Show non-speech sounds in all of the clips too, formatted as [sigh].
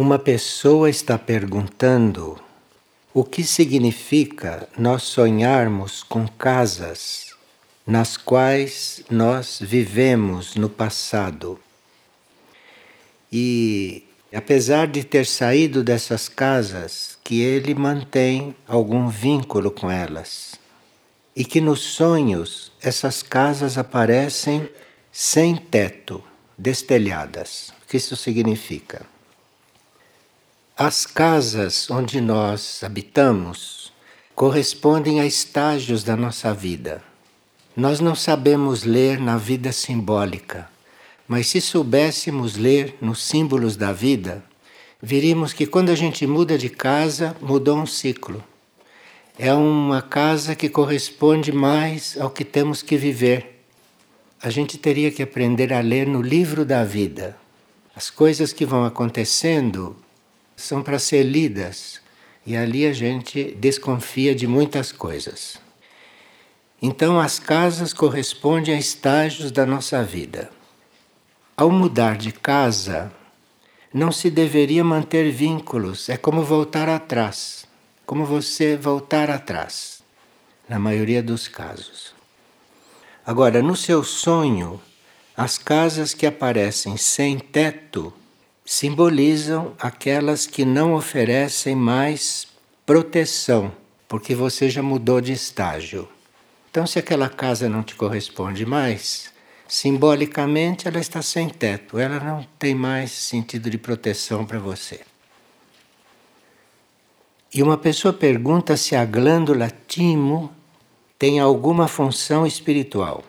Uma pessoa está perguntando o que significa nós sonharmos com casas nas quais nós vivemos no passado. E apesar de ter saído dessas casas, que ele mantém algum vínculo com elas. E que nos sonhos essas casas aparecem sem teto, destelhadas. O que isso significa? As casas onde nós habitamos correspondem a estágios da nossa vida. Nós não sabemos ler na vida simbólica, mas se soubéssemos ler nos símbolos da vida, veríamos que quando a gente muda de casa, mudou um ciclo. É uma casa que corresponde mais ao que temos que viver. A gente teria que aprender a ler no livro da vida. As coisas que vão acontecendo são para ser lidas e ali a gente desconfia de muitas coisas. Então, as casas correspondem a estágios da nossa vida. Ao mudar de casa, não se deveria manter vínculos, é como voltar atrás, como você voltar atrás, na maioria dos casos. Agora, no seu sonho, as casas que aparecem sem teto simbolizam aquelas que não oferecem mais proteção, porque você já mudou de estágio. Então, se aquela casa não te corresponde mais, simbolicamente ela está sem teto, ela não tem mais sentido de proteção para você. E uma pessoa pergunta se a glândula timo tem alguma função espiritual.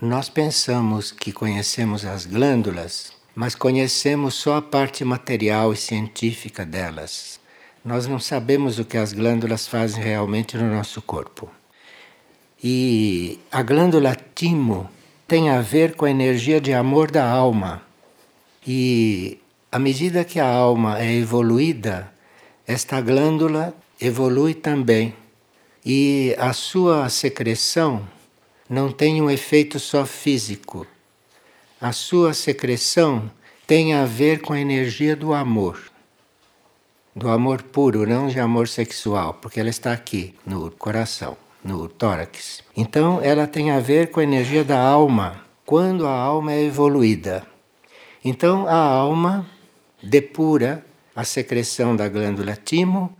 Nós pensamos que conhecemos as glândulas mas conhecemos só a parte material e científica delas. Nós não sabemos o que as glândulas fazem realmente no nosso corpo. E a glândula timo tem a ver com a energia de amor da alma. E à medida que a alma é evoluída, esta glândula evolui também. E a sua secreção não tem um efeito só físico, a sua secreção tem a ver com a energia do amor. Do amor puro, não de amor sexual, porque ela está aqui, no coração, no tórax. Então, ela tem a ver com a energia da alma, quando a alma é evoluída. Então, a alma depura a secreção da glândula timo.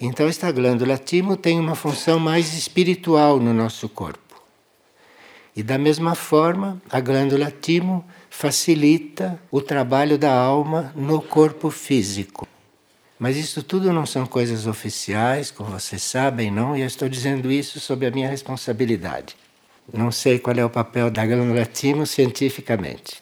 Então, esta glândula timo tem uma função mais espiritual no nosso corpo. E da mesma forma, a glândula timo facilita o trabalho da alma no corpo físico. Mas isso tudo não são coisas oficiais, como vocês sabem, não? E eu estou dizendo isso sob a minha responsabilidade. Não sei qual é o papel da glândula timo cientificamente.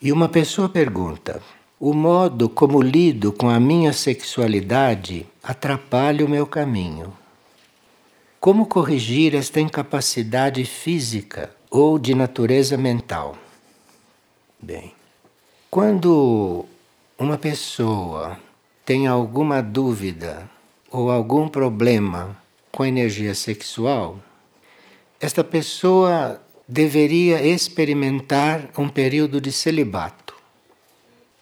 E uma pessoa pergunta: o modo como lido com a minha sexualidade atrapalha o meu caminho. Como corrigir esta incapacidade física ou de natureza mental? Bem, quando uma pessoa tem alguma dúvida ou algum problema com a energia sexual, esta pessoa deveria experimentar um período de celibato.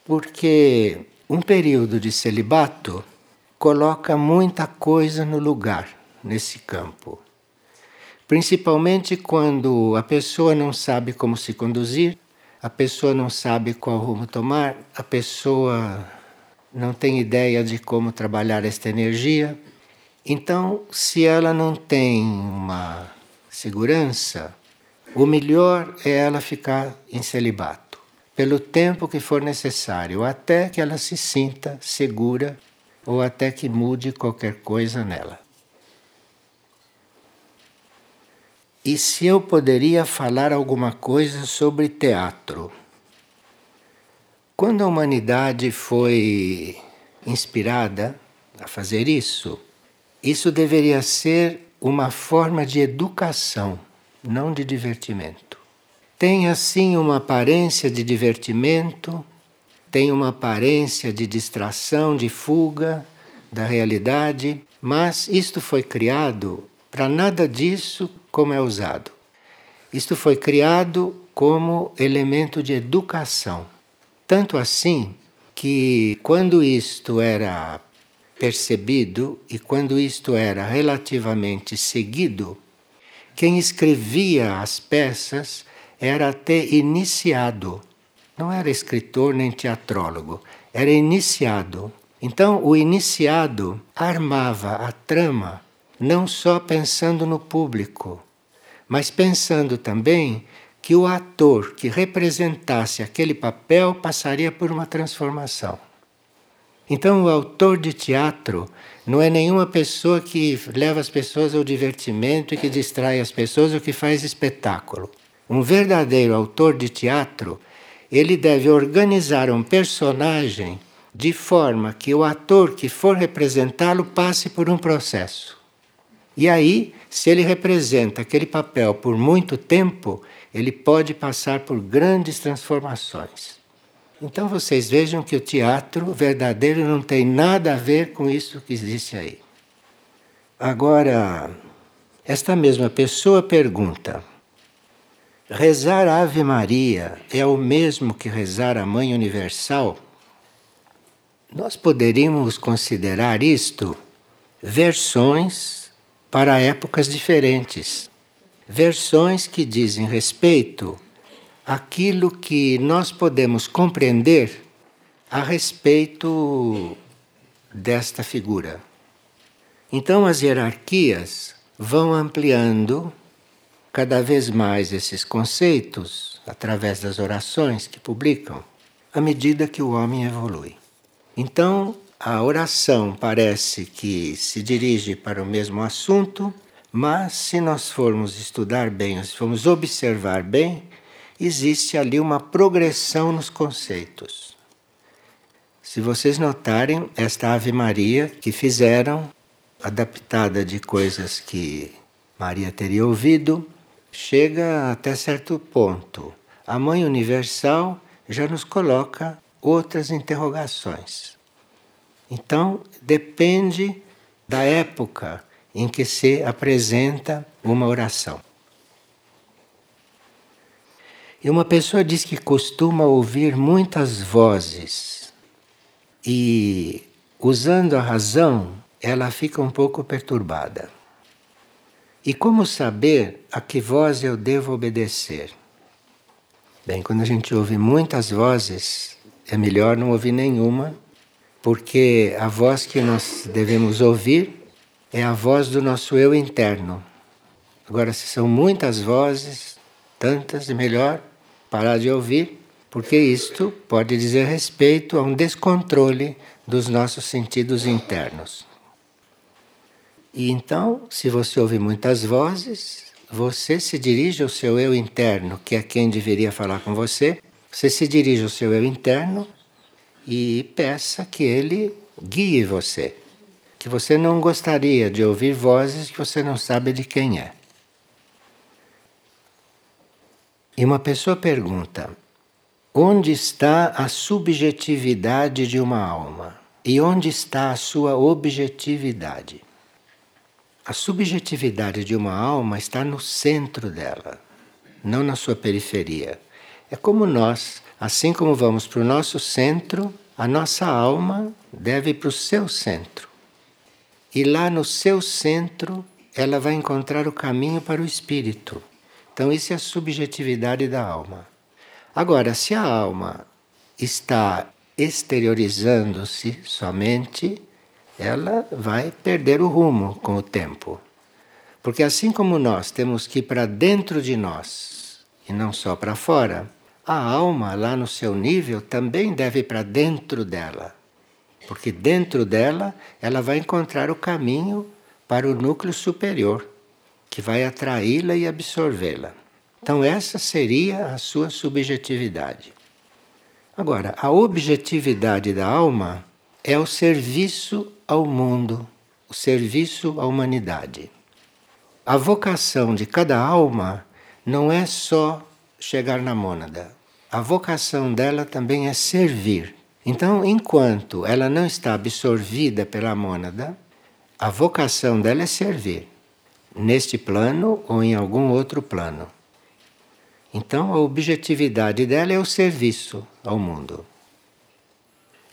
Porque um período de celibato coloca muita coisa no lugar nesse campo. Principalmente quando a pessoa não sabe como se conduzir, a pessoa não sabe qual rumo tomar, a pessoa não tem ideia de como trabalhar esta energia. Então, se ela não tem uma segurança, o melhor é ela ficar em celibato, pelo tempo que for necessário, até que ela se sinta segura ou até que mude qualquer coisa nela. E se eu poderia falar alguma coisa sobre teatro. Quando a humanidade foi inspirada a fazer isso, isso deveria ser uma forma de educação, não de divertimento. Tem assim uma aparência de divertimento, tem uma aparência de distração, de fuga da realidade, mas isto foi criado para nada disso como é usado. Isto foi criado como elemento de educação. Tanto assim que, quando isto era percebido e quando isto era relativamente seguido, quem escrevia as peças era até iniciado. Não era escritor nem teatrólogo, era iniciado. Então, o iniciado armava a trama não só pensando no público, mas pensando também que o ator que representasse aquele papel passaria por uma transformação. Então, o autor de teatro não é nenhuma pessoa que leva as pessoas ao divertimento e que distrai as pessoas ou que faz espetáculo. Um verdadeiro autor de teatro, ele deve organizar um personagem de forma que o ator que for representá-lo passe por um processo. E aí, se ele representa aquele papel por muito tempo, ele pode passar por grandes transformações. Então vocês vejam que o teatro verdadeiro não tem nada a ver com isso que existe aí. Agora, esta mesma pessoa pergunta: rezar a Ave Maria é o mesmo que rezar a Mãe Universal? Nós poderíamos considerar isto versões para épocas diferentes versões que dizem respeito àquilo que nós podemos compreender a respeito desta figura. Então as hierarquias vão ampliando cada vez mais esses conceitos através das orações que publicam, à medida que o homem evolui. Então, a oração parece que se dirige para o mesmo assunto, mas se nós formos estudar bem, se formos observar bem, existe ali uma progressão nos conceitos. Se vocês notarem, esta Ave Maria que fizeram, adaptada de coisas que Maria teria ouvido, chega até certo ponto. A Mãe Universal já nos coloca outras interrogações. Então, depende da época em que se apresenta uma oração. E uma pessoa diz que costuma ouvir muitas vozes e, usando a razão, ela fica um pouco perturbada. E como saber a que voz eu devo obedecer? Bem, quando a gente ouve muitas vozes, é melhor não ouvir nenhuma, porque a voz que nós devemos ouvir é a voz do nosso eu interno. Agora, se são muitas vozes, tantas, melhor parar de ouvir, porque isto pode dizer respeito a um descontrole dos nossos sentidos internos. E então, se você ouve muitas vozes, você se dirige ao seu eu interno, que é quem deveria falar com você. Você se dirige ao seu eu interno e peça que ele guie você que você não gostaria de ouvir vozes que você não sabe de quem é. E uma pessoa pergunta: onde está a subjetividade de uma alma? E onde está a sua objetividade? A subjetividade de uma alma está no centro dela, não na sua periferia. É como nós, assim como vamos para o nosso centro, a nossa alma deve ir para o seu centro. E lá no seu centro, ela vai encontrar o caminho para o espírito. Então, isso é a subjetividade da alma. Agora, se a alma está exteriorizando-se somente, ela vai perder o rumo com o tempo. Porque assim como nós temos que ir para dentro de nós e não só para fora, a alma, lá no seu nível, também deve ir para dentro dela. Porque dentro dela ela vai encontrar o caminho para o núcleo superior, que vai atraí-la e absorvê-la. Então, essa seria a sua subjetividade. Agora, a objetividade da alma é o serviço ao mundo, o serviço à humanidade. A vocação de cada alma não é só chegar na mônada. A vocação dela também é servir. Então, enquanto ela não está absorvida pela mônada, a vocação dela é servir, neste plano ou em algum outro plano. Então, a objetividade dela é o serviço ao mundo.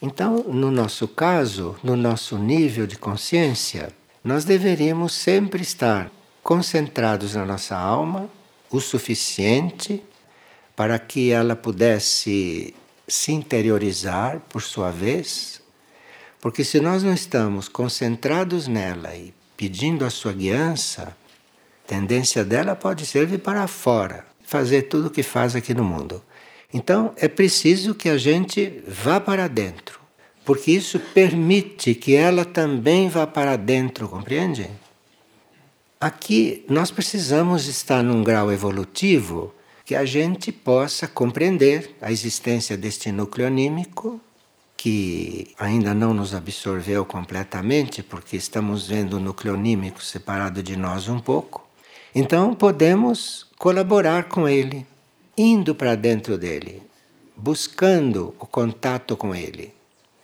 Então, no nosso caso, no nosso nível de consciência, nós deveríamos sempre estar concentrados na nossa alma o suficiente para que ela pudesse se interiorizar por sua vez, porque se nós não estamos concentrados nela e pedindo a sua guiança, a tendência dela pode ser vir para fora, fazer tudo o que faz aqui no mundo. Então é preciso que a gente vá para dentro, porque isso permite que ela também vá para dentro, compreende? Aqui nós precisamos estar num grau evolutivo que a gente possa compreender a existência deste núcleo anímico, que ainda não nos absorveu completamente, porque estamos vendo o núcleo anímico separado de nós um pouco. Então podemos colaborar com ele, indo para dentro dele, buscando o contato com ele,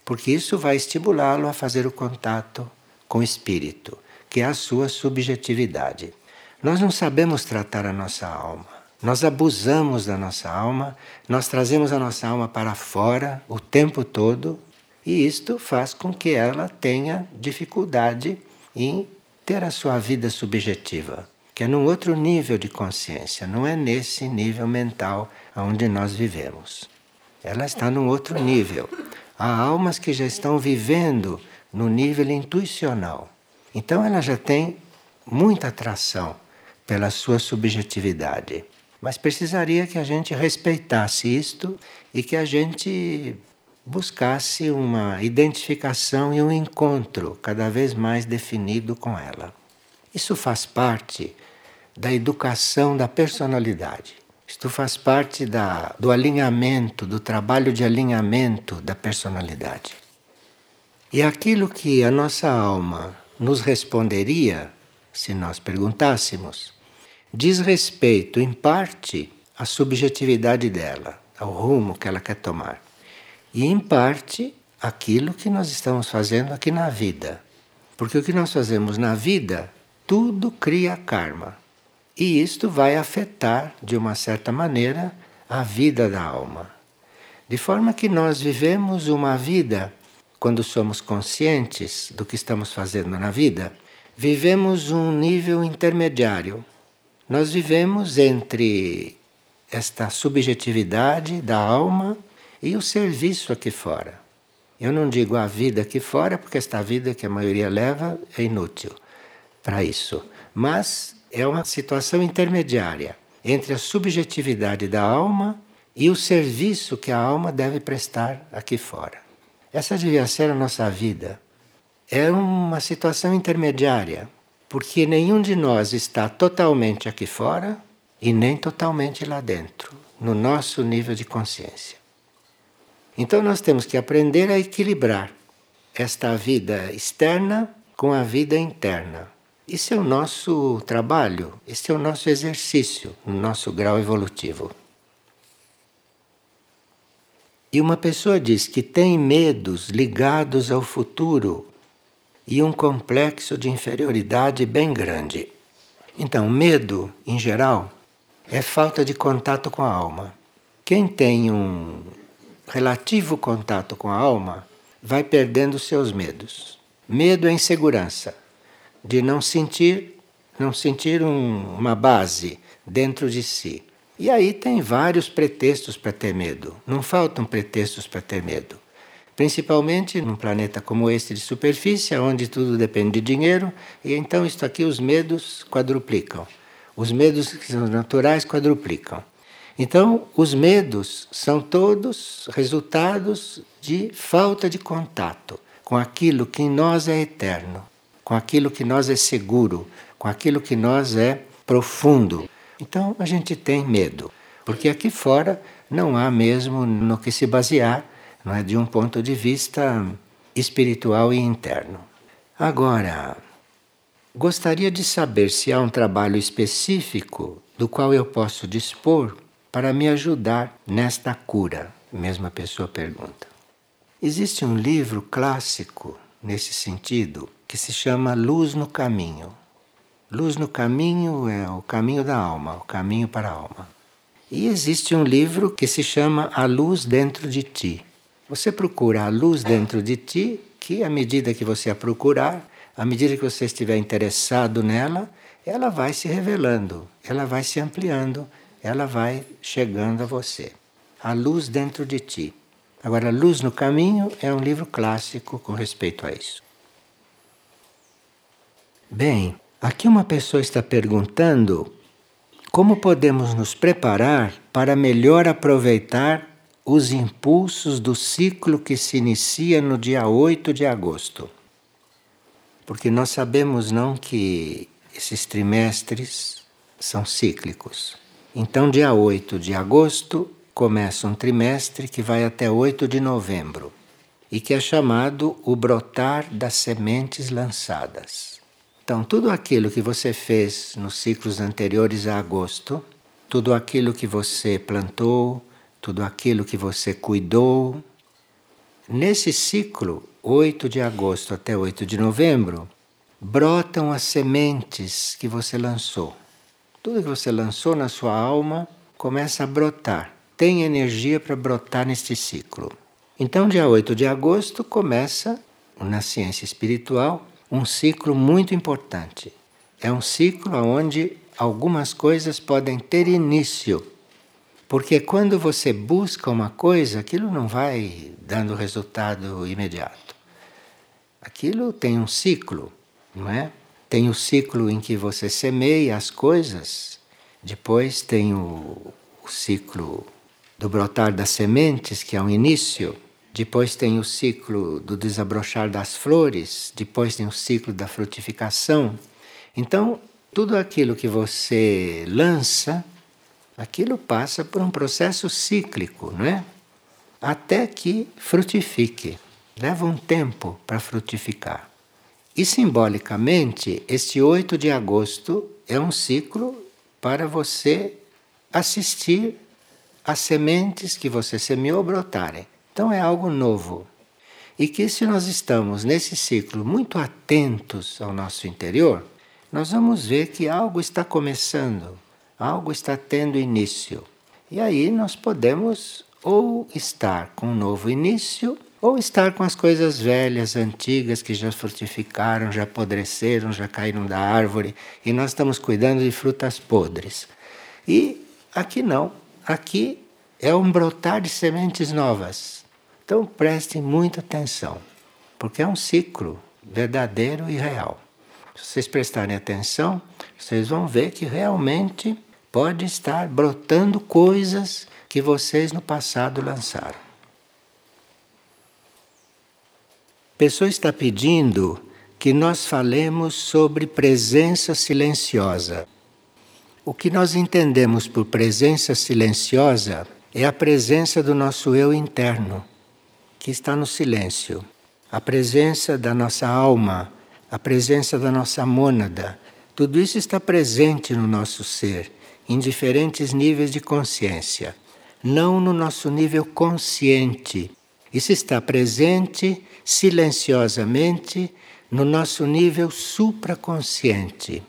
porque isso vai estimulá-lo a fazer o contato com o espírito que é a sua subjetividade. Nós não sabemos tratar a nossa alma. Nós abusamos da nossa alma, nós trazemos a nossa alma para fora o tempo todo, e isto faz com que ela tenha dificuldade em ter a sua vida subjetiva, que é num outro nível de consciência, não é nesse nível mental onde nós vivemos. Ela está num outro nível. Há almas que já estão vivendo no nível intuicional. Então ela já tem muita atração pela sua subjetividade. Mas precisaria que a gente respeitasse isto e que a gente buscasse uma identificação e um encontro cada vez mais definido com ela. Isso faz parte da educação da personalidade. Isto faz parte da, do alinhamento, do trabalho de alinhamento da personalidade. E aquilo que a nossa alma nos responderia, se nós perguntássemos, diz respeito, em parte, à subjetividade dela, ao rumo que ela quer tomar, e em parte, aquilo que nós estamos fazendo aqui na vida. Porque o que nós fazemos na vida, tudo cria karma. E isto vai afetar, de uma certa maneira, a vida da alma. De forma que nós vivemos uma vida quando somos conscientes do que estamos fazendo na vida, vivemos um nível intermediário. Nós vivemos entre esta subjetividade da alma e o serviço aqui fora. Eu não digo a vida aqui fora, porque esta vida que a maioria leva é inútil para isso. Mas é uma situação intermediária entre a subjetividade da alma e o serviço que a alma deve prestar aqui fora. Essa devia ser a nossa vida. É uma situação intermediária, porque nenhum de nós está totalmente aqui fora e nem totalmente lá dentro, no nosso nível de consciência. Então nós temos que aprender a equilibrar esta vida externa com a vida interna. Isso é o nosso trabalho, esse é o nosso exercício, no nosso grau evolutivo. E uma pessoa diz que tem medos ligados ao futuro e um complexo de inferioridade bem grande. Então, medo, em geral, é falta de contato com a alma. Quem tem um relativo contato com a alma vai perdendo seus medos. Medo é insegurança, de não sentir, não sentir um, uma base dentro de si. E aí tem vários pretextos para ter medo. Não faltam pretextos para ter medo. Principalmente num planeta como este de superfície, onde tudo depende de dinheiro, e então isto aqui os medos quadruplicam. Os medos que são naturais quadruplicam. Então, os medos são todos resultados de falta de contato com aquilo que em nós é eterno, com aquilo que nós é seguro, com aquilo que nós é profundo. Então a gente tem medo, porque aqui fora não há mesmo no que se basear, não é de um ponto de vista espiritual e interno. Agora, gostaria de saber se há um trabalho específico do qual eu posso dispor para me ajudar nesta cura. Mesma pessoa pergunta. Existe um livro clássico nesse sentido que se chama Luz no Caminho. Luz no caminho é o caminho da alma, o caminho para a alma. E existe um livro que se chama A Luz Dentro de Ti. Você procura a luz dentro de ti, que à medida que você a procurar, à medida que você estiver interessado nela, ela vai se revelando, ela vai se ampliando, ela vai chegando a você. A luz dentro de ti. Agora, Luz no Caminho é um livro clássico com respeito a isso. Bem, aqui uma pessoa está perguntando como podemos nos preparar para melhor aproveitar os impulsos do ciclo que se inicia no dia 8 de agosto. Porque nós sabemos não que esses trimestres são cíclicos. Então, dia 8 de agosto começa um trimestre que vai até 8 de novembro e que é chamado o brotar das sementes lançadas. Então, tudo aquilo que você fez nos ciclos anteriores a agosto, tudo aquilo que você plantou, tudo aquilo que você cuidou, nesse ciclo, 8 de agosto até 8 de novembro, brotam as sementes que você lançou. Tudo que você lançou na sua alma começa a brotar. Tem energia para brotar neste ciclo. Então, dia 8 de agosto começa, na ciência espiritual, um ciclo muito importante. É um ciclo onde algumas coisas podem ter início. Porque quando você busca uma coisa, aquilo não vai dando resultado imediato. Aquilo tem um ciclo não é? Tem o ciclo em que você semeia as coisas, depois tem o, o ciclo do brotar das sementes, que é um início, depois tem o ciclo do desabrochar das flores, depois tem o ciclo da frutificação. Então, tudo aquilo que você lança, aquilo passa por um processo cíclico, não é? Até que frutifique. Leva um tempo para frutificar. E simbolicamente, este 8 de agosto é um ciclo para você assistir as sementes que você semeou brotarem. Então é algo novo. E que se nós estamos nesse ciclo muito atentos ao nosso interior, nós vamos ver que algo está começando, algo está tendo início. E aí nós podemos ou estar com um novo início ou estar com as coisas velhas, antigas, que já frutificaram, já apodreceram, já caíram da árvore, e nós estamos cuidando de frutas podres. E aqui não, aqui é um brotar de sementes novas. Então prestem muita atenção, porque é um ciclo verdadeiro e real. Se vocês prestarem atenção, vocês vão ver que realmente pode estar brotando coisas que vocês no passado lançaram. pessoa está pedindo que nós falemos sobre presença silenciosa. O que nós entendemos por presença silenciosa é a presença do nosso eu interno, que está no silêncio. A presença da nossa alma, a presença da nossa mônada. Tudo isso está presente no nosso ser, em diferentes níveis de consciência. Não no nosso nível consciente. Isso está presente silenciosamente no nosso nível supraconsciente.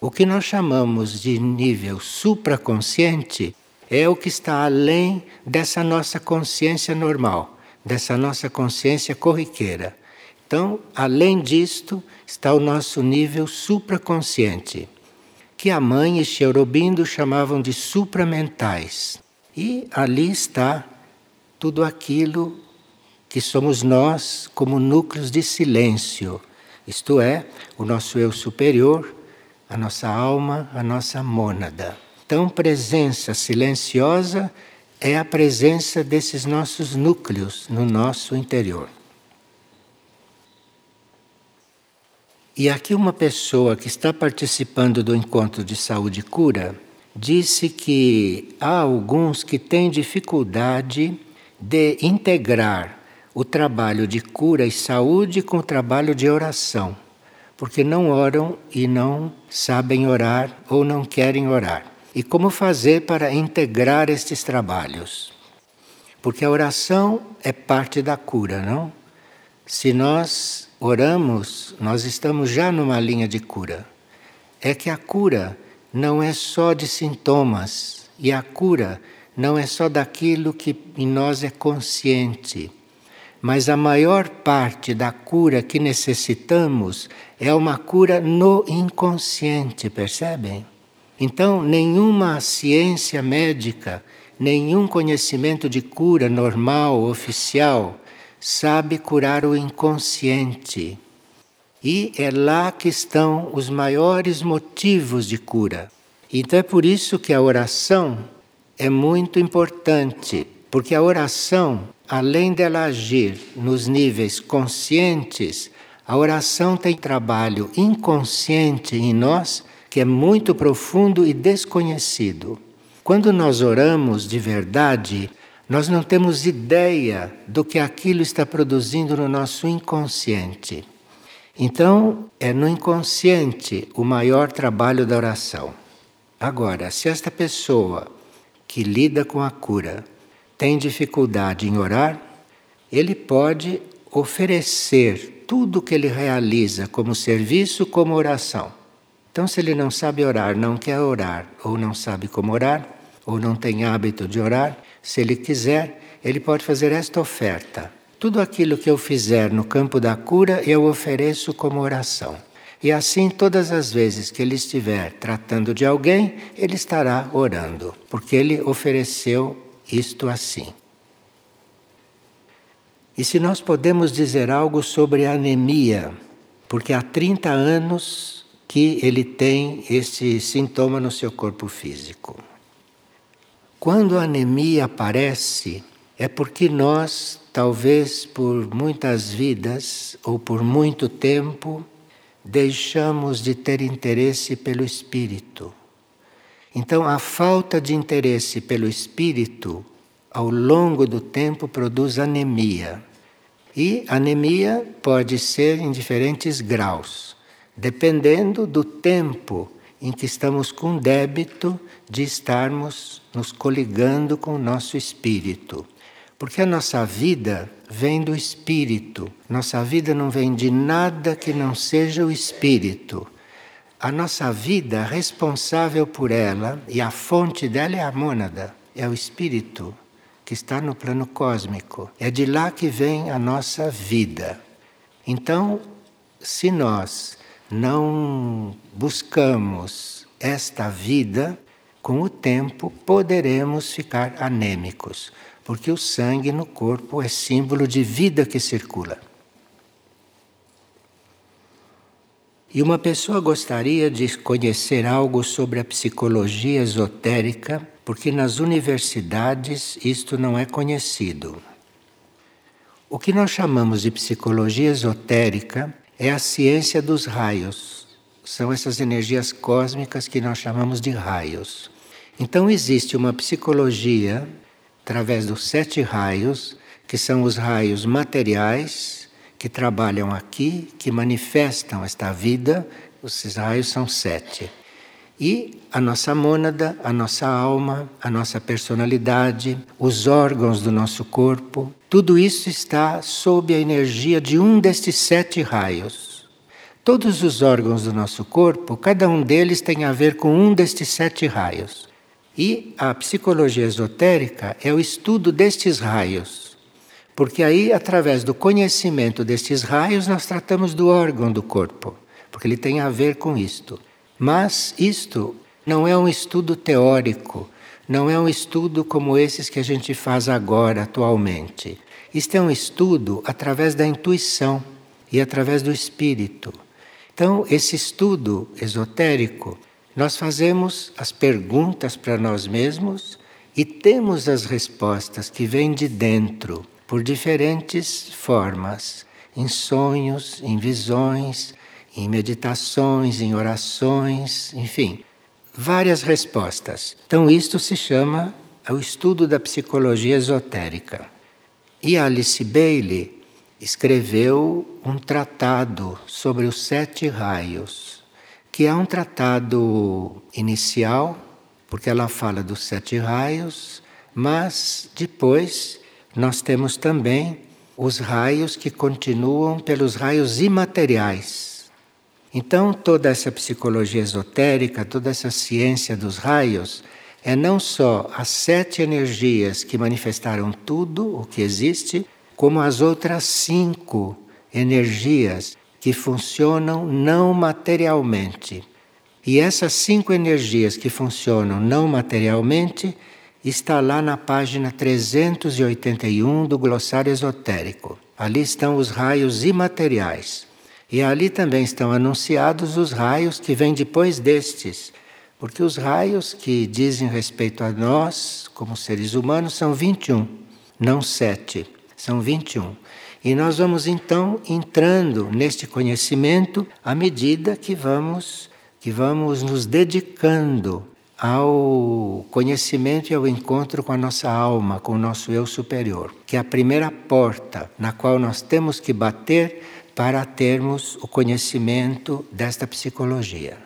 O que nós chamamos de nível supraconsciente é o que está além dessa nossa consciência normal, dessa nossa consciência corriqueira. Então, além disto, está o nosso nível supraconsciente, que a mãe e Cherubindo chamavam de supramentais. E ali está tudo aquilo que somos nós como núcleos de silêncio, isto é, o nosso eu superior, a nossa alma, a nossa mônada. Então, presença silenciosa é a presença desses nossos núcleos no nosso interior. E aqui uma pessoa que está participando do encontro de saúde e cura disse que há alguns que têm dificuldade de integrar o trabalho de cura e saúde com o trabalho de oração, porque não oram e não sabem orar ou não querem orar. E como fazer para integrar estes trabalhos? Porque a oração é parte da cura, não? Se nós oramos, nós estamos já numa linha de cura. É que a cura não é só de sintomas, e a cura não é só daquilo que em nós é consciente, mas a maior parte da cura que necessitamos é uma cura no inconsciente, percebem? Então, nenhuma ciência médica, nenhum conhecimento de cura normal, oficial, sabe curar o inconsciente. E é lá que estão os maiores motivos de cura. Então é por isso que a oração é muito importante, porque a oração, além dela agir nos níveis conscientes, a oração tem trabalho inconsciente em nós que é muito profundo e desconhecido. Quando nós oramos de verdade, nós não temos ideia do que aquilo está produzindo no nosso inconsciente. Então, é no inconsciente o maior trabalho da oração. Agora, se esta pessoa que lida com a cura tem dificuldade em orar, ele pode oferecer tudo que ele realiza como serviço como oração. Então, se ele não sabe orar, não quer orar, ou não sabe como orar, ou não tem hábito de orar, se ele quiser, ele pode fazer esta oferta. Tudo aquilo que eu fizer no campo da cura, eu ofereço como oração. E assim, todas as vezes que ele estiver tratando de alguém, ele estará orando, porque ele ofereceu isto assim. E se nós podemos dizer algo sobre a anemia, porque há 30 anos que ele tem esse sintoma no seu corpo físico. Quando a anemia aparece, é porque nós, talvez por muitas vidas ou por muito tempo, deixamos de ter interesse pelo espírito. Então, a falta de interesse pelo espírito, ao longo do tempo, produz anemia. E anemia pode ser em diferentes graus, dependendo do tempo em que estamos com débito de estarmos nos coligando com o nosso espírito. Porque a nossa vida vem do espírito. Nossa vida não vem de nada que não seja o espírito. A nossa vida responsável por ela e a fonte dela é a mônada, é o espírito que está no plano cósmico. É de lá que vem a nossa vida. Então, se nós não buscamos esta vida, com o tempo poderemos ficar anêmicos, porque o sangue no corpo é símbolo de vida que circula. E uma pessoa gostaria de conhecer algo sobre a psicologia esotérica, porque nas universidades isto não é conhecido. O que nós chamamos de psicologia esotérica é a ciência dos raios. São essas energias cósmicas que nós chamamos de raios. Então existe uma psicologia através dos sete raios, que são os raios materiais que trabalham aqui, que manifestam esta vida. Esses raios são sete. E a nossa mônada, a nossa alma, a nossa personalidade, os órgãos do nosso corpo, tudo isso está sob a energia de um destes sete raios. Todos os órgãos do nosso corpo, cada um deles tem a ver com um destes sete raios. E a psicologia esotérica é o estudo destes raios. Porque aí, através do conhecimento destes raios, nós tratamos do órgão do corpo, porque ele tem a ver com isto. Mas isto não é um estudo teórico, não é um estudo como esses que a gente faz agora, atualmente. Isto é um estudo através da intuição e através do espírito. Então, esse estudo esotérico, nós fazemos as perguntas para nós mesmos e temos as respostas que vêm de dentro, por diferentes formas, em sonhos, em visões, em meditações, em orações, enfim, várias respostas. Então, isto se chama o estudo da psicologia esotérica. E Alice Bailey escreveu um tratado sobre os sete raios, que é um tratado inicial, porque ela fala dos sete raios, mas depois nós temos também os raios que continuam pelos raios imateriais. Então, toda essa psicologia esotérica, toda essa ciência dos raios, é não só as sete energias que manifestaram tudo o que existe, como as outras cinco energias que funcionam não materialmente. E essas cinco energias que funcionam não materialmente está lá na página 381 do glossário esotérico. Ali estão os raios imateriais. E ali também estão anunciados os raios que vêm depois destes. Porque os raios que dizem respeito a nós, como seres humanos, são 21, não 7, são 21. E nós vamos então entrando neste conhecimento à medida que vamos que vamos nos dedicando ao conhecimento e ao encontro com a nossa alma, com o nosso eu superior, que é a primeira porta na qual nós temos que bater para termos o conhecimento desta psicologia.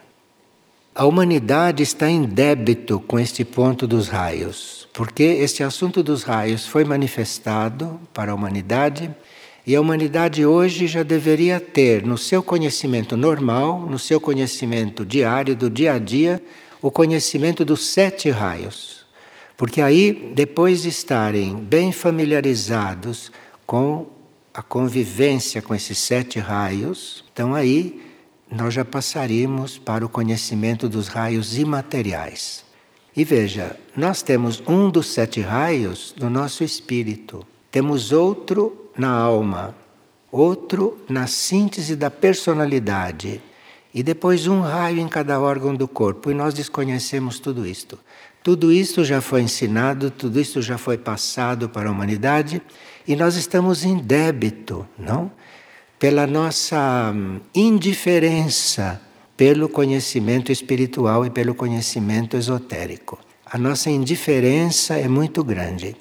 A humanidade está em débito com este ponto dos raios, porque este assunto dos raios foi manifestado para a humanidade e a humanidade hoje já deveria ter no seu conhecimento normal, no seu conhecimento diário, do dia a dia, o conhecimento dos sete raios. Porque aí, depois de estarem bem familiarizados com a convivência com esses sete raios, então aí nós já passaríamos para o conhecimento dos raios imateriais. E veja, nós temos um dos sete raios no nosso espírito, temos outro na alma, outro na síntese da personalidade, e depois um raio em cada órgão do corpo, e nós desconhecemos tudo isto. Tudo isto já foi ensinado, tudo isto já foi passado para a humanidade, e nós estamos em débito, não? Pela nossa hum, indiferença pelo conhecimento espiritual e pelo conhecimento esotérico. A nossa indiferença é muito grande.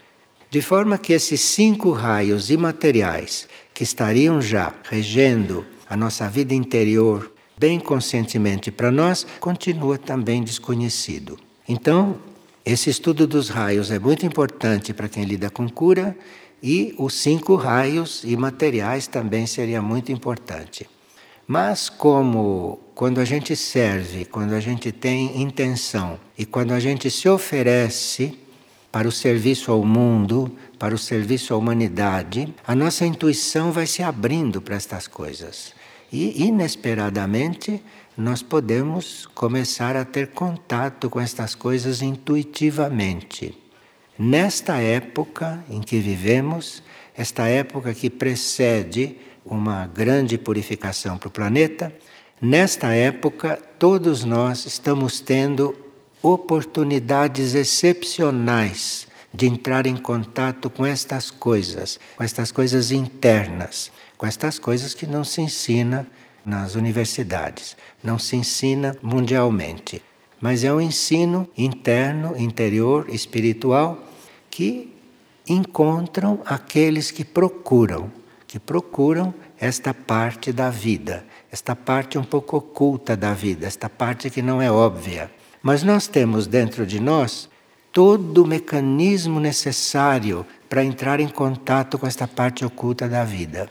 De forma que esses cinco raios imateriais que estariam já regendo a nossa vida interior bem conscientemente para nós, continua também desconhecido. Então, esse estudo dos raios é muito importante para quem lida com cura e os cinco raios imateriais também seria muito importante. Mas como quando a gente serve, quando a gente tem intenção e quando a gente se oferece para o serviço ao mundo, para o serviço à humanidade, a nossa intuição vai se abrindo para estas coisas. E, inesperadamente, nós podemos começar a ter contato com estas coisas intuitivamente. Nesta época em que vivemos, esta época que precede uma grande purificação para o planeta, nesta época todos nós estamos tendo oportunidades excepcionais de entrar em contato com estas coisas, com estas coisas internas, com estas coisas que não se ensina nas universidades, não se ensina mundialmente, mas é um ensino interno, interior, espiritual que encontram aqueles que procuram, que procuram esta parte da vida, esta parte um pouco oculta da vida, esta parte que não é óbvia. Mas nós temos dentro de nós todo o mecanismo necessário para entrar em contato com esta parte oculta da vida.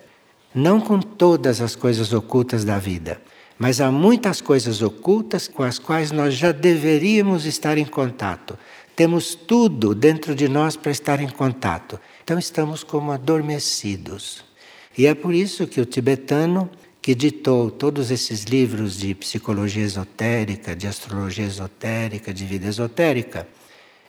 Não com todas as coisas ocultas da vida, mas há muitas coisas ocultas com as quais nós já deveríamos estar em contato. Temos tudo dentro de nós para estar em contato. Então estamos como adormecidos. E é por isso que o tibetano que ditou todos esses livros de psicologia esotérica, de astrologia esotérica, de vida esotérica,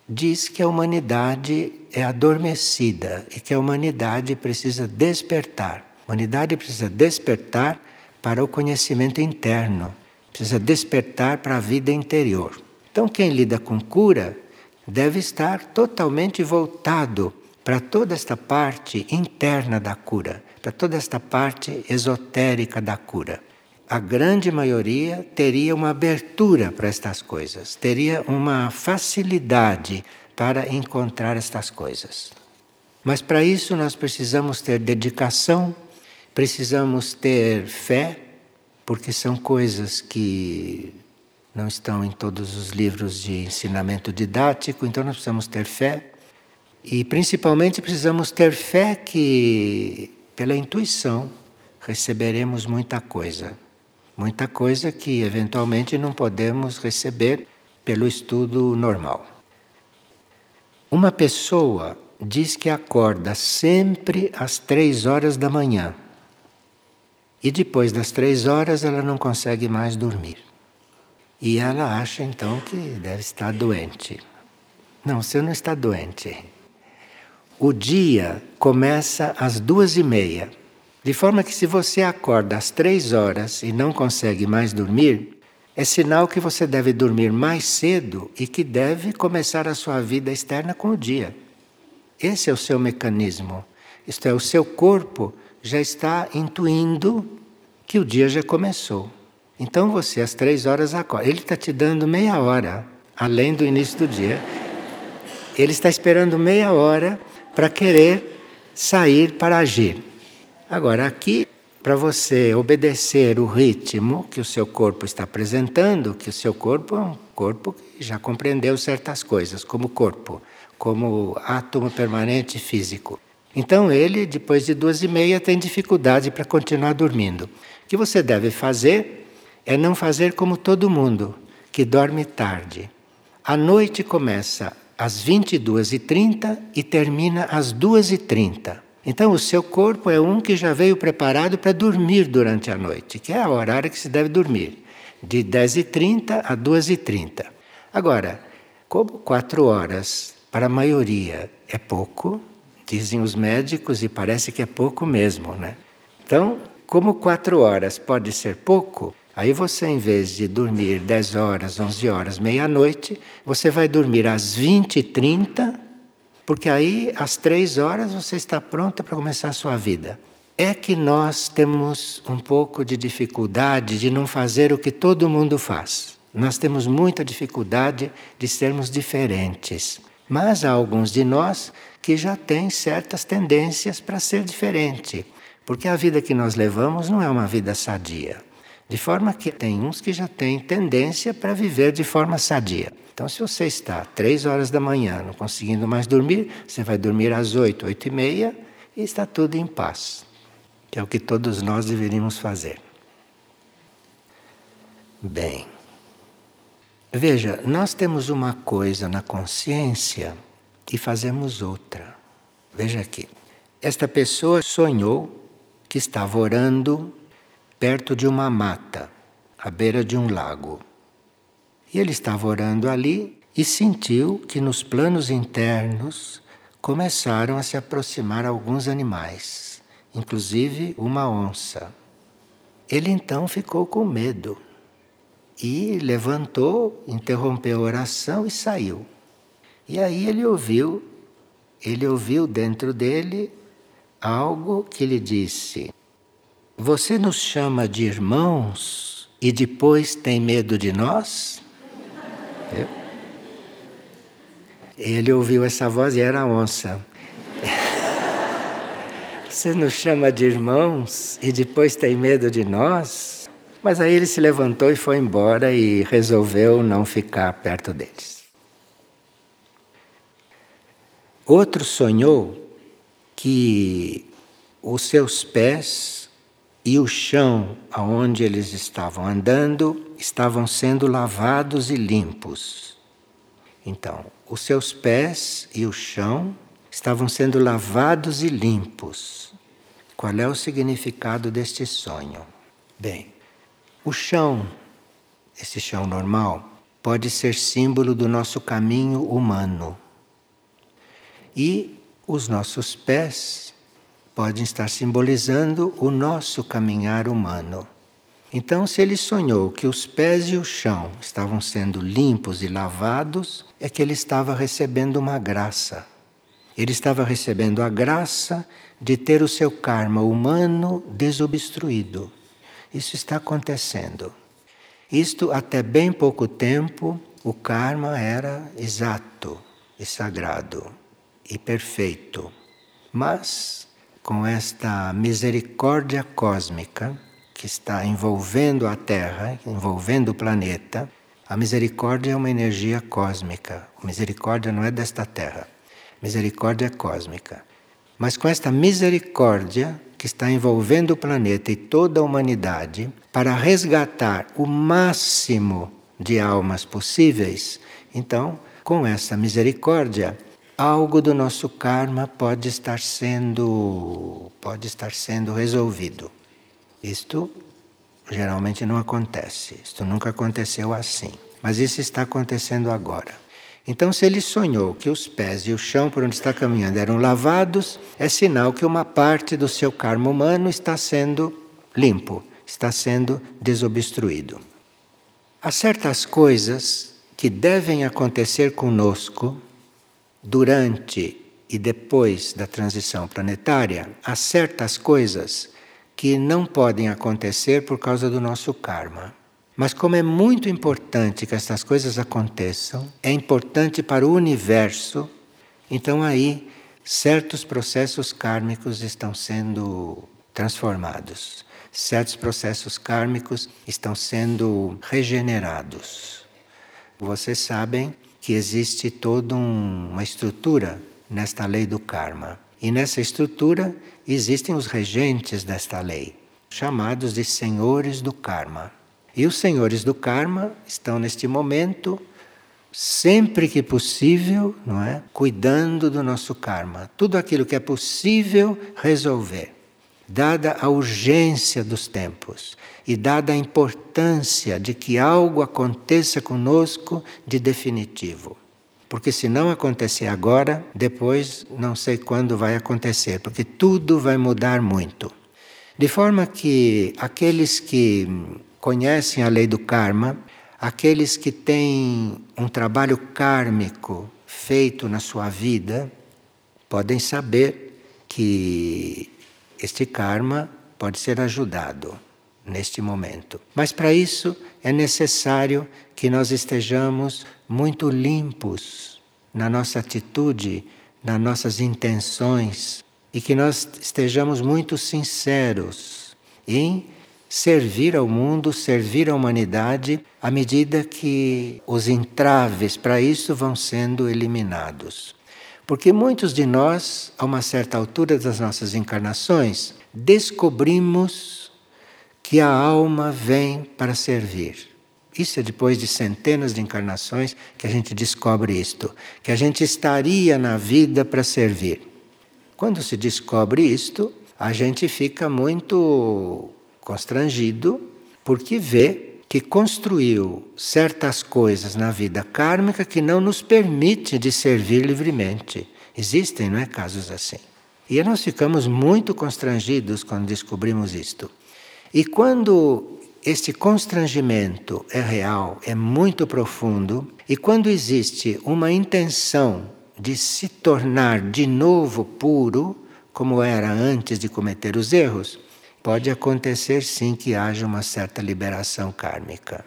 diz que a humanidade é adormecida e que a humanidade precisa despertar. A humanidade precisa despertar para o conhecimento interno, precisa despertar para a vida interior. Então, quem lida com cura deve estar totalmente voltado para toda esta parte interna da cura para toda esta parte esotérica da cura. A grande maioria teria uma abertura para estas coisas, teria uma facilidade para encontrar estas coisas. Mas para isso nós precisamos ter dedicação, precisamos ter fé, porque são coisas que não estão em todos os livros de ensinamento didático, então nós precisamos ter fé. E principalmente precisamos ter fé que pela intuição, receberemos muita coisa. Muita coisa que eventualmente não podemos receber pelo estudo normal. Uma pessoa diz que acorda sempre às três horas da manhã e depois das três horas ela não consegue mais dormir. E ela acha então que deve estar doente. Não, você não está doente. O dia começa às duas e meia. De forma que se você acorda às três horas e não consegue mais dormir, é sinal que você deve dormir mais cedo e que deve começar a sua vida externa com o dia. Esse é o seu mecanismo. Isto é, o seu corpo já está intuindo que o dia já começou. Então você, às três horas, acorda. Ele está te dando meia hora, além do início do dia. Ele está esperando meia hora para querer sair para agir. Agora, aqui, para você obedecer o ritmo que o seu corpo está apresentando, que o seu corpo é um corpo que já compreendeu certas coisas, como corpo como átomo permanente físico. Então ele, depois de duas e meia, tem dificuldade para continuar dormindo. O que você deve fazer é não fazer como todo mundo, que dorme tarde. A noite começa às 22h30 e termina às 2h30. Então o seu corpo é um que já veio preparado para dormir durante a noite, que é o horário que se deve dormir, de 10h30 a 2h30. Agora, como quatro horas para a maioria é pouco, dizem os médicos, e parece que é pouco mesmo, né? Então, como quatro horas pode ser pouco, aí você, em vez de dormir 10 horas, 11 horas, meia-noite, você vai dormir às 20 e 30, porque aí, às três horas, você está pronta para começar a sua vida. É que nós temos um pouco de dificuldade de não fazer o que todo mundo faz. Nós temos muita dificuldade de sermos diferentes. Mas há alguns de nós que já têm certas tendências para ser diferente, porque a vida que nós levamos não é uma vida sadia. De forma que tem uns que já têm tendência para viver de forma sadia. Então, se você está três horas da manhã não conseguindo mais dormir, você vai dormir às oito, oito e meia e está tudo em paz, que é o que todos nós deveríamos fazer. Bem. Veja, nós temos uma coisa na consciência e fazemos outra. Veja aqui. Esta pessoa sonhou que estava orando perto de uma mata, à beira de um lago. E ele estava orando ali e sentiu que nos planos internos começaram a se aproximar alguns animais, inclusive uma onça. Ele então ficou com medo e levantou, interrompeu a oração e saiu. E aí ele ouviu, ele ouviu dentro dele algo que lhe disse: Você nos chama de irmãos e depois tem medo de nós? Ele ouviu essa voz e era onça. [laughs] Você nos chama de irmãos e depois tem medo de nós? Mas aí ele se levantou e foi embora e resolveu não ficar perto deles. Outro sonhou que os seus pés e o chão aonde eles estavam andando estavam sendo lavados e limpos. Então, os seus pés e o chão estavam sendo lavados e limpos. Qual é o significado deste sonho? Bem, o chão, esse chão normal, pode ser símbolo do nosso caminho humano. E os nossos pés podem estar simbolizando o nosso caminhar humano. Então, se ele sonhou que os pés e o chão estavam sendo limpos e lavados, é que ele estava recebendo uma graça. Ele estava recebendo a graça de ter o seu karma humano desobstruído. Isso está acontecendo. Isto até bem pouco tempo o karma era exato e sagrado e perfeito. Mas com esta misericórdia cósmica que está envolvendo a Terra, envolvendo o planeta, a misericórdia é uma energia cósmica. A misericórdia não é desta Terra. Misericórdia é cósmica. Mas com esta misericórdia que está envolvendo o planeta e toda a humanidade para resgatar o máximo de almas possíveis, então, com essa misericórdia, algo do nosso karma pode estar sendo pode estar sendo resolvido. Isto geralmente não acontece. Isto nunca aconteceu assim, mas isso está acontecendo agora. Então, se ele sonhou que os pés e o chão por onde está caminhando eram lavados, é sinal que uma parte do seu karma humano está sendo limpo, está sendo desobstruído. Há certas coisas que devem acontecer conosco durante e depois da transição planetária, há certas coisas que não podem acontecer por causa do nosso karma. Mas, como é muito importante que essas coisas aconteçam, é importante para o universo, então aí certos processos kármicos estão sendo transformados, certos processos kármicos estão sendo regenerados. Vocês sabem que existe toda um, uma estrutura nesta lei do karma. E nessa estrutura existem os regentes desta lei, chamados de senhores do karma. E os senhores do karma estão neste momento, sempre que possível, não é? Cuidando do nosso karma, tudo aquilo que é possível resolver, dada a urgência dos tempos e dada a importância de que algo aconteça conosco de definitivo. Porque se não acontecer agora, depois não sei quando vai acontecer, porque tudo vai mudar muito. De forma que aqueles que conhecem a lei do karma, aqueles que têm um trabalho kármico feito na sua vida, podem saber que este karma pode ser ajudado neste momento. Mas para isso é necessário que nós estejamos muito limpos na nossa atitude, nas nossas intenções e que nós estejamos muito sinceros em servir ao mundo, servir à humanidade, à medida que os entraves para isso vão sendo eliminados. Porque muitos de nós, a uma certa altura das nossas encarnações, descobrimos que a alma vem para servir. Isso é depois de centenas de encarnações que a gente descobre isto, que a gente estaria na vida para servir. Quando se descobre isto, a gente fica muito constrangido porque vê que construiu certas coisas na vida kármica que não nos permite de servir livremente. Existem, não é, casos assim. E nós ficamos muito constrangidos quando descobrimos isto. E quando este constrangimento é real, é muito profundo, e quando existe uma intenção de se tornar de novo puro, como era antes de cometer os erros, pode acontecer sim que haja uma certa liberação kármica.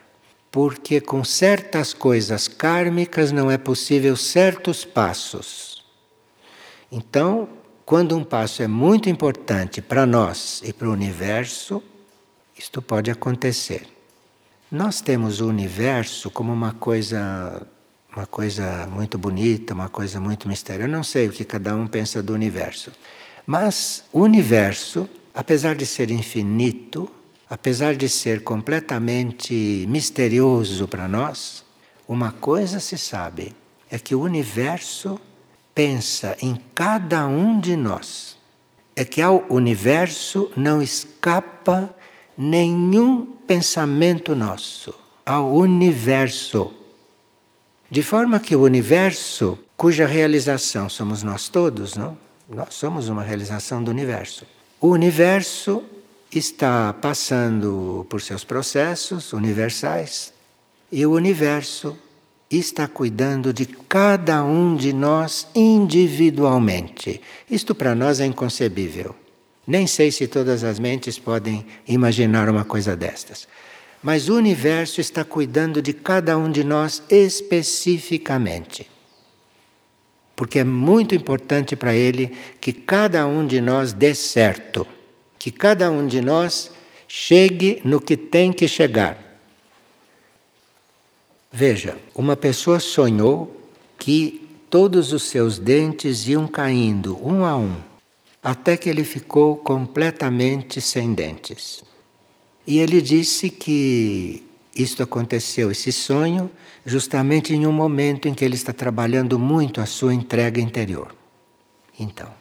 Porque com certas coisas kármicas não é possível certos passos. Então, quando um passo é muito importante para nós e para o universo, isto pode acontecer. Nós temos o universo como uma coisa uma coisa muito bonita, uma coisa muito misteriosa. Eu não sei o que cada um pensa do universo. Mas o universo apesar de ser infinito, apesar de ser completamente misterioso para nós, uma coisa se sabe: é que o universo pensa em cada um de nós. É que ao universo não escapa nenhum pensamento nosso. Ao universo. De forma que o universo, cuja realização somos nós todos, não? Nós somos uma realização do universo. O universo está passando por seus processos universais e o universo está cuidando de cada um de nós individualmente. Isto para nós é inconcebível. Nem sei se todas as mentes podem imaginar uma coisa destas. Mas o universo está cuidando de cada um de nós especificamente porque é muito importante para ele que cada um de nós dê certo, que cada um de nós chegue no que tem que chegar. Veja, uma pessoa sonhou que todos os seus dentes iam caindo um a um, até que ele ficou completamente sem dentes. E ele disse que isto aconteceu, esse sonho, justamente em um momento em que ele está trabalhando muito a sua entrega interior. Então,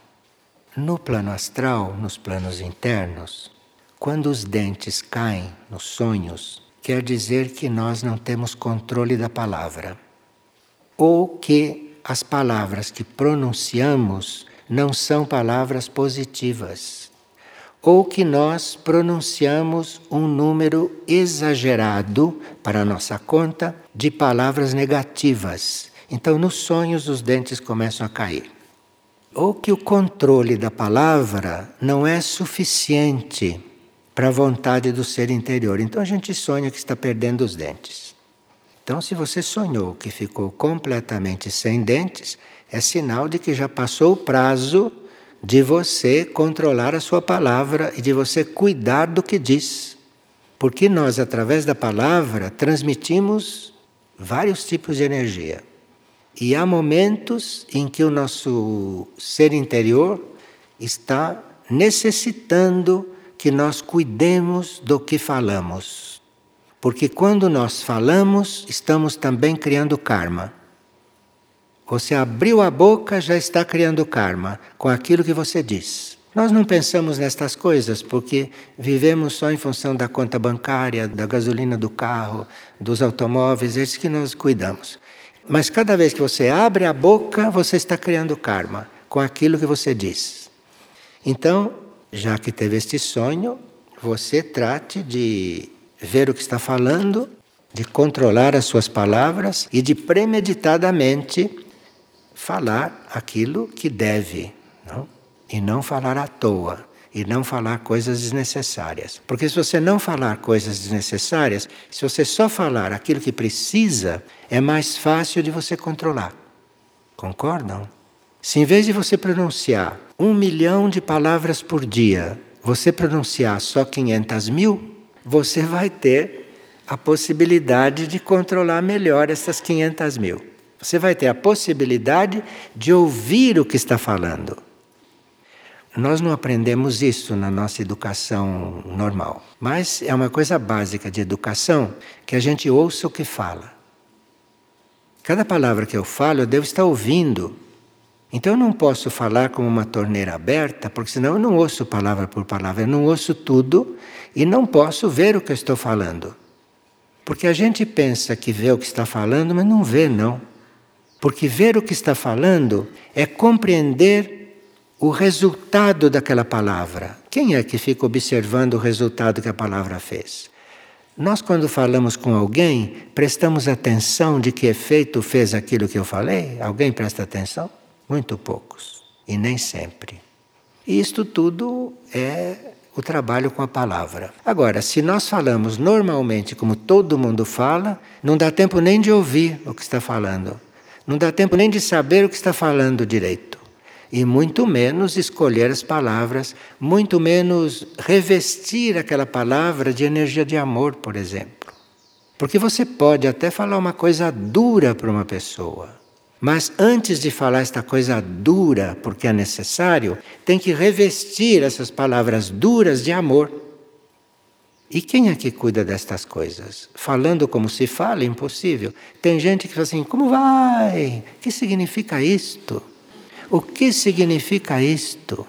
no plano astral, nos planos internos, quando os dentes caem nos sonhos, quer dizer que nós não temos controle da palavra. Ou que as palavras que pronunciamos não são palavras positivas. Ou que nós pronunciamos um número exagerado, para a nossa conta, de palavras negativas. Então, nos sonhos, os dentes começam a cair. Ou que o controle da palavra não é suficiente para a vontade do ser interior. Então a gente sonha que está perdendo os dentes. Então, se você sonhou que ficou completamente sem dentes, é sinal de que já passou o prazo de você controlar a sua palavra e de você cuidar do que diz. Porque nós, através da palavra, transmitimos vários tipos de energia. E há momentos em que o nosso ser interior está necessitando que nós cuidemos do que falamos. Porque quando nós falamos, estamos também criando karma. Você abriu a boca, já está criando karma com aquilo que você diz. Nós não pensamos nestas coisas porque vivemos só em função da conta bancária, da gasolina do carro, dos automóveis, esses que nós cuidamos. Mas cada vez que você abre a boca, você está criando karma com aquilo que você diz. Então, já que teve este sonho, você trate de ver o que está falando, de controlar as suas palavras e de premeditadamente falar aquilo que deve, não? e não falar à toa, e não falar coisas desnecessárias. Porque se você não falar coisas desnecessárias, se você só falar aquilo que precisa, é mais fácil de você controlar. Concordam? Se em vez de você pronunciar um milhão de palavras por dia, você pronunciar só 500 mil, você vai ter a possibilidade de controlar melhor essas 500 mil. Você vai ter a possibilidade de ouvir o que está falando. Nós não aprendemos isso na nossa educação normal, mas é uma coisa básica de educação que a gente ouça o que fala. Cada palavra que eu falo, eu devo estar ouvindo então eu não posso falar como uma torneira aberta, porque senão eu não ouço palavra por palavra, eu não ouço tudo e não posso ver o que eu estou falando. Porque a gente pensa que vê o que está falando, mas não vê, não. Porque ver o que está falando é compreender o resultado daquela palavra. Quem é que fica observando o resultado que a palavra fez? Nós, quando falamos com alguém, prestamos atenção de que efeito fez aquilo que eu falei? Alguém presta atenção? Muito poucos, e nem sempre. E isto tudo é o trabalho com a palavra. Agora, se nós falamos normalmente como todo mundo fala, não dá tempo nem de ouvir o que está falando. Não dá tempo nem de saber o que está falando direito. E muito menos escolher as palavras, muito menos revestir aquela palavra de energia de amor, por exemplo. Porque você pode até falar uma coisa dura para uma pessoa. Mas antes de falar esta coisa dura, porque é necessário, tem que revestir essas palavras duras de amor. E quem é que cuida destas coisas? Falando como se fala, impossível. Tem gente que fala assim: como vai? O que significa isto? O que significa isto?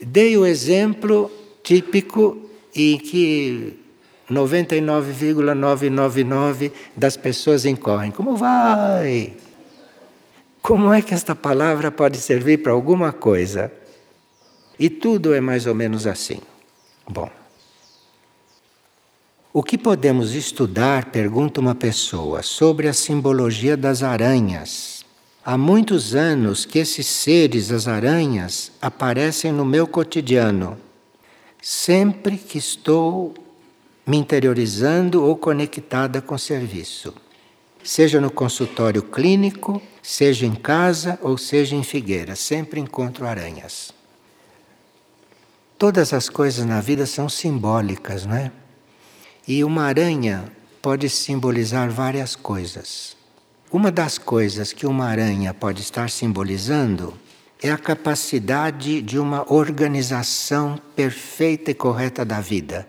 Dei o exemplo típico em que 99,999 das pessoas incorrem. Como vai? Como é que esta palavra pode servir para alguma coisa? E tudo é mais ou menos assim. Bom. O que podemos estudar, pergunta uma pessoa, sobre a simbologia das aranhas? Há muitos anos que esses seres, as aranhas, aparecem no meu cotidiano. Sempre que estou me interiorizando ou conectada com o serviço seja no consultório clínico, seja em casa ou seja em Figueira, sempre encontro aranhas. Todas as coisas na vida são simbólicas, não é? E uma aranha pode simbolizar várias coisas. Uma das coisas que uma aranha pode estar simbolizando é a capacidade de uma organização perfeita e correta da vida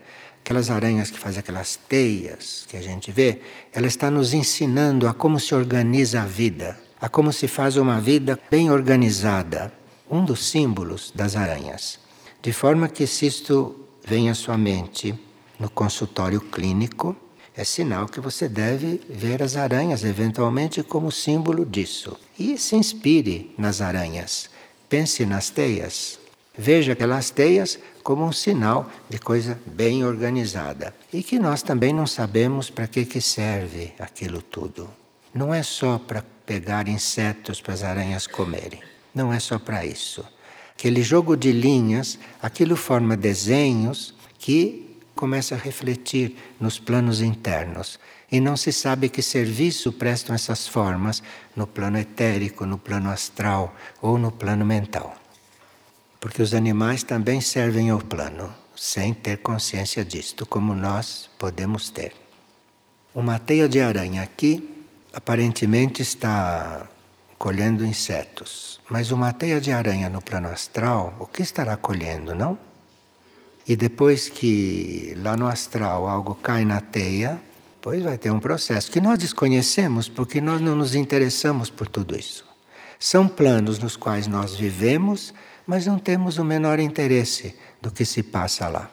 aquelas aranhas que fazem aquelas teias que a gente vê, ela está nos ensinando a como se organiza a vida, a como se faz uma vida bem organizada. Um dos símbolos das aranhas. De forma que se isto vem à sua mente no consultório clínico, é sinal que você deve ver as aranhas eventualmente como símbolo disso. E se inspire nas aranhas. Pense nas teias. Veja aquelas teias como um sinal de coisa bem organizada. E que nós também não sabemos para que, que serve aquilo tudo. Não é só para pegar insetos para as aranhas comerem. Não é só para isso. Aquele jogo de linhas, aquilo forma desenhos que começa a refletir nos planos internos. E não se sabe que serviço prestam essas formas no plano etérico, no plano astral ou no plano mental. Porque os animais também servem ao plano, sem ter consciência disto, como nós podemos ter. Uma teia de aranha aqui aparentemente está colhendo insetos, mas uma teia de aranha no plano astral, o que estará colhendo, não? E depois que lá no astral algo cai na teia, pois vai ter um processo que nós desconhecemos porque nós não nos interessamos por tudo isso. São planos nos quais nós vivemos mas não temos o menor interesse do que se passa lá.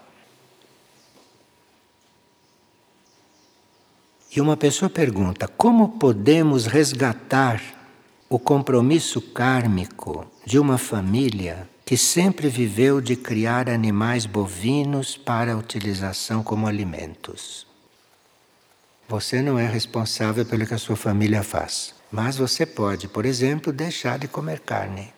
E uma pessoa pergunta: como podemos resgatar o compromisso kármico de uma família que sempre viveu de criar animais bovinos para utilização como alimentos? Você não é responsável pelo que a sua família faz, mas você pode, por exemplo, deixar de comer carne.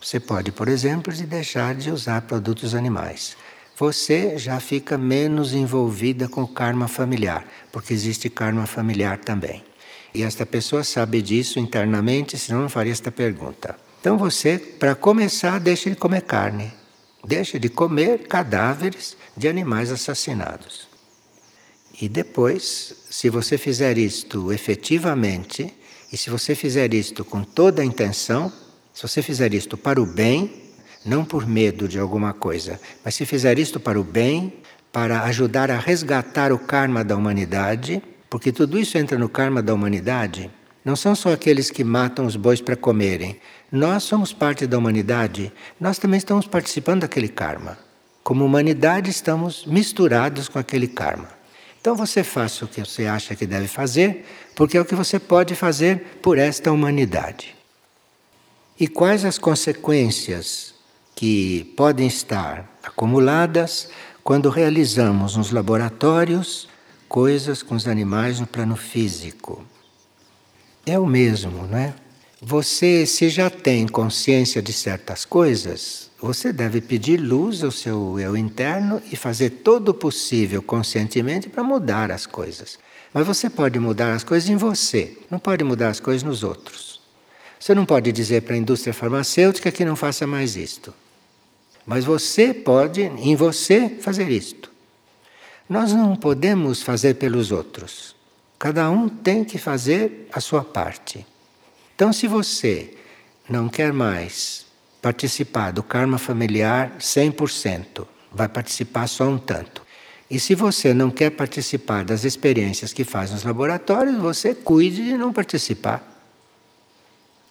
Você pode, por exemplo, deixar de usar produtos animais. Você já fica menos envolvida com o karma familiar, porque existe karma familiar também. E esta pessoa sabe disso internamente, senão não faria esta pergunta. Então você, para começar, deixe de comer carne. Deixe de comer cadáveres de animais assassinados. E depois, se você fizer isto efetivamente, e se você fizer isto com toda a intenção, se você fizer isto para o bem, não por medo de alguma coisa, mas se fizer isto para o bem, para ajudar a resgatar o karma da humanidade, porque tudo isso entra no karma da humanidade, não são só aqueles que matam os bois para comerem. Nós somos parte da humanidade, nós também estamos participando daquele karma. Como humanidade, estamos misturados com aquele karma. Então você faça o que você acha que deve fazer, porque é o que você pode fazer por esta humanidade. E quais as consequências que podem estar acumuladas quando realizamos nos laboratórios coisas com os animais no plano físico? É o mesmo, não é? Você, se já tem consciência de certas coisas, você deve pedir luz ao seu eu interno e fazer todo o possível conscientemente para mudar as coisas. Mas você pode mudar as coisas em você, não pode mudar as coisas nos outros. Você não pode dizer para a indústria farmacêutica que não faça mais isto. Mas você pode, em você, fazer isto. Nós não podemos fazer pelos outros. Cada um tem que fazer a sua parte. Então, se você não quer mais participar do karma familiar 100%, vai participar só um tanto. E se você não quer participar das experiências que faz nos laboratórios, você cuide de não participar.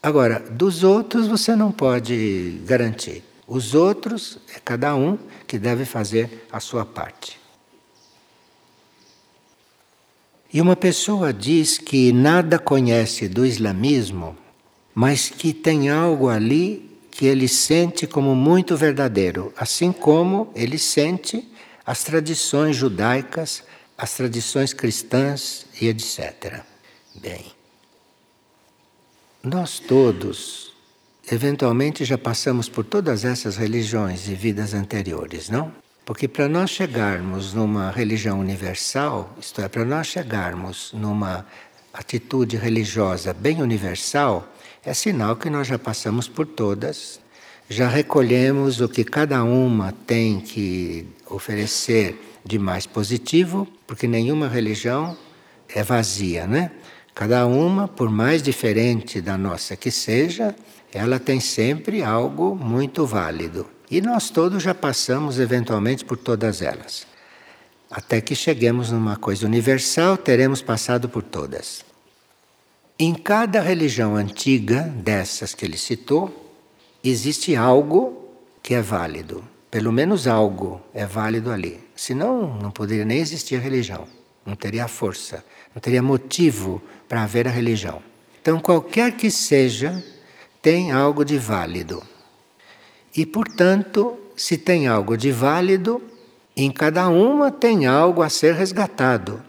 Agora, dos outros você não pode garantir. Os outros é cada um que deve fazer a sua parte. E uma pessoa diz que nada conhece do islamismo, mas que tem algo ali que ele sente como muito verdadeiro, assim como ele sente as tradições judaicas, as tradições cristãs e etc. Bem, nós todos, eventualmente, já passamos por todas essas religiões e vidas anteriores, não? Porque para nós chegarmos numa religião universal, isto é, para nós chegarmos numa atitude religiosa bem universal, é sinal que nós já passamos por todas, já recolhemos o que cada uma tem que oferecer de mais positivo, porque nenhuma religião é vazia, né? Cada uma, por mais diferente da nossa que seja, ela tem sempre algo muito válido. E nós todos já passamos eventualmente por todas elas. Até que cheguemos numa coisa universal, teremos passado por todas. Em cada religião antiga, dessas que ele citou, existe algo que é válido. Pelo menos algo é válido ali. Senão, não poderia nem existir a religião. Não teria força, não teria motivo para haver a religião. Então, qualquer que seja, tem algo de válido. E, portanto, se tem algo de válido, em cada uma tem algo a ser resgatado.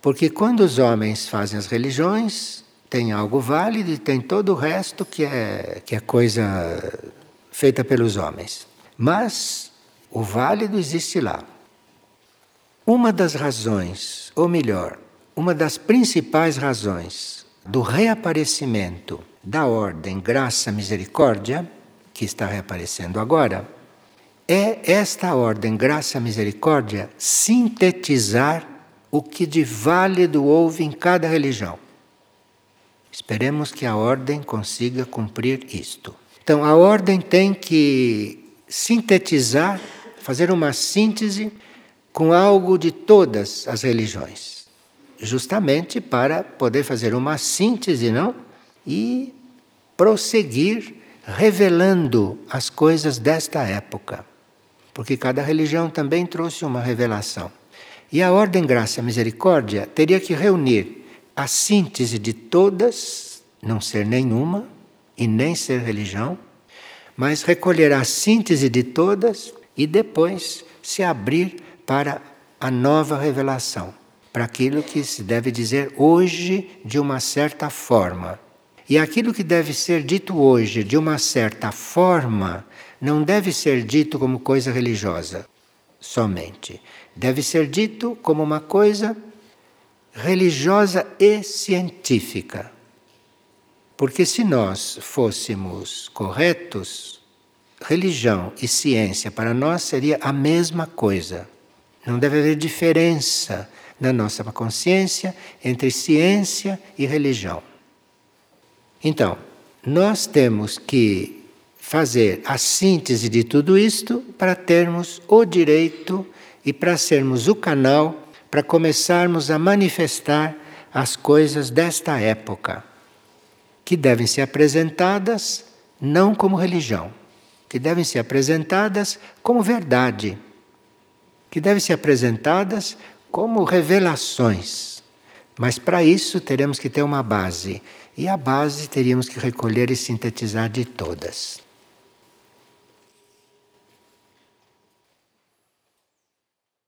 Porque quando os homens fazem as religiões, tem algo válido e tem todo o resto que é, que é coisa feita pelos homens. Mas o válido existe lá. Uma das razões, ou melhor, uma das principais razões do reaparecimento da ordem graça misericórdia, que está reaparecendo agora, é esta ordem graça misericórdia sintetizar o que de válido houve em cada religião. Esperemos que a ordem consiga cumprir isto. Então, a ordem tem que sintetizar, fazer uma síntese com algo de todas as religiões, justamente para poder fazer uma síntese, não? E prosseguir revelando as coisas desta época. Porque cada religião também trouxe uma revelação. E a Ordem Graça Misericórdia teria que reunir a síntese de todas, não ser nenhuma e nem ser religião, mas recolher a síntese de todas e depois se abrir para a nova revelação, para aquilo que se deve dizer hoje de uma certa forma. E aquilo que deve ser dito hoje de uma certa forma não deve ser dito como coisa religiosa somente deve ser dito como uma coisa religiosa e científica. Porque se nós fôssemos corretos, religião e ciência para nós seria a mesma coisa. Não deve haver diferença na nossa consciência entre ciência e religião. Então, nós temos que fazer a síntese de tudo isto para termos o direito e para sermos o canal para começarmos a manifestar as coisas desta época, que devem ser apresentadas não como religião, que devem ser apresentadas como verdade, que devem ser apresentadas como revelações. Mas para isso teremos que ter uma base, e a base teríamos que recolher e sintetizar de todas.